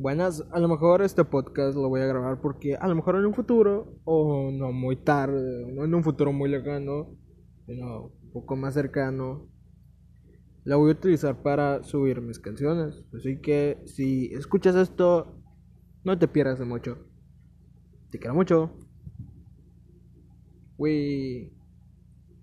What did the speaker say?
Buenas, a lo mejor este podcast lo voy a grabar porque a lo mejor en un futuro, o no muy tarde, no en un futuro muy lejano, sino un poco más cercano, la voy a utilizar para subir mis canciones. Así que si escuchas esto, no te pierdas de mucho. Te quiero mucho. We